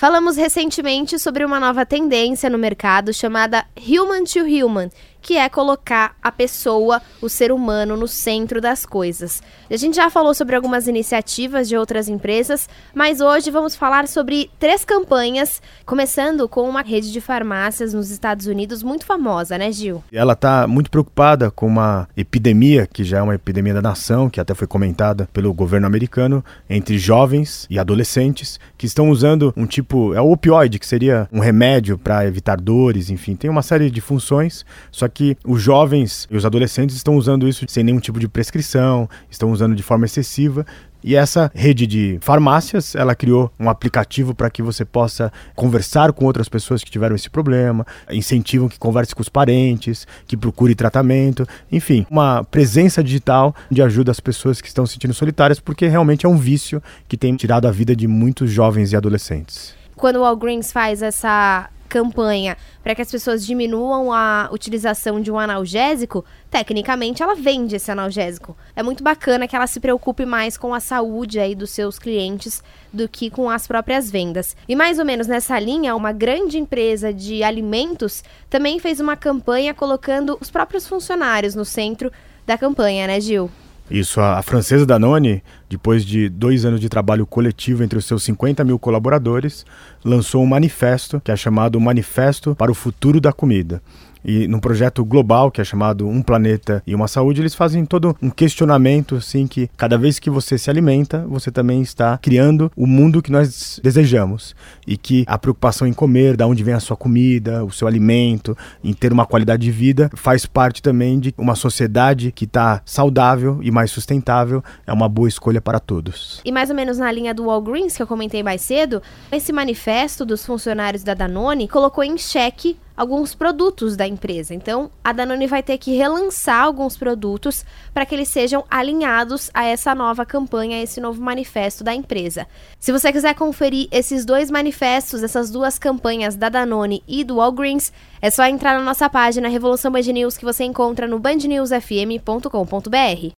Falamos recentemente sobre uma nova tendência no mercado chamada Human to Human, que é colocar a pessoa, o ser humano, no centro das coisas. A gente já falou sobre algumas iniciativas de outras empresas, mas hoje vamos falar sobre três campanhas, começando com uma rede de farmácias nos Estados Unidos muito famosa, né, Gil? Ela está muito preocupada com uma epidemia, que já é uma epidemia da nação, que até foi comentada pelo governo americano, entre jovens e adolescentes, que estão usando um tipo, é o opioide, que seria um remédio para evitar dores, enfim, tem uma série de funções, só que os jovens e os adolescentes estão usando isso sem nenhum tipo de prescrição, estão usando de forma excessiva e essa rede de farmácias, ela criou um aplicativo para que você possa conversar com outras pessoas que tiveram esse problema, incentivam que converse com os parentes, que procure tratamento, enfim, uma presença digital de ajuda às pessoas que estão se sentindo solitárias, porque realmente é um vício que tem tirado a vida de muitos jovens e adolescentes. Quando o Walgreens faz essa campanha para que as pessoas diminuam a utilização de um analgésico, tecnicamente ela vende esse analgésico. É muito bacana que ela se preocupe mais com a saúde aí dos seus clientes do que com as próprias vendas. E mais ou menos nessa linha, uma grande empresa de alimentos também fez uma campanha colocando os próprios funcionários no centro da campanha, né, Gil? Isso, a, francesa Danone, depois de dois anos de trabalho coletivo entre os seus 50 mil colaboradores, lançou um manifesto que é chamado Manifesto para o Futuro da Comida. E num projeto global que é chamado Um Planeta e uma Saúde, eles fazem todo um questionamento assim que cada vez que você se alimenta, você também está criando o mundo que nós desejamos e que a preocupação em comer, da onde vem a sua comida, o seu alimento, em ter uma qualidade de vida, faz parte também de uma sociedade que está saudável e mais sustentável, é uma boa escolha para todos. E mais ou menos na linha do Walgreens que eu comentei mais cedo, esse manifesto dos funcionários da Danone colocou em xeque alguns produtos da empresa. Então, a Danone vai ter que relançar alguns produtos para que eles sejam alinhados a essa nova campanha, a esse novo manifesto da empresa. Se você quiser conferir esses dois manifestos, essas duas campanhas da Danone e do Walgreens, é só entrar na nossa página Revolução Band News que você encontra no bandnewsfm.com.br.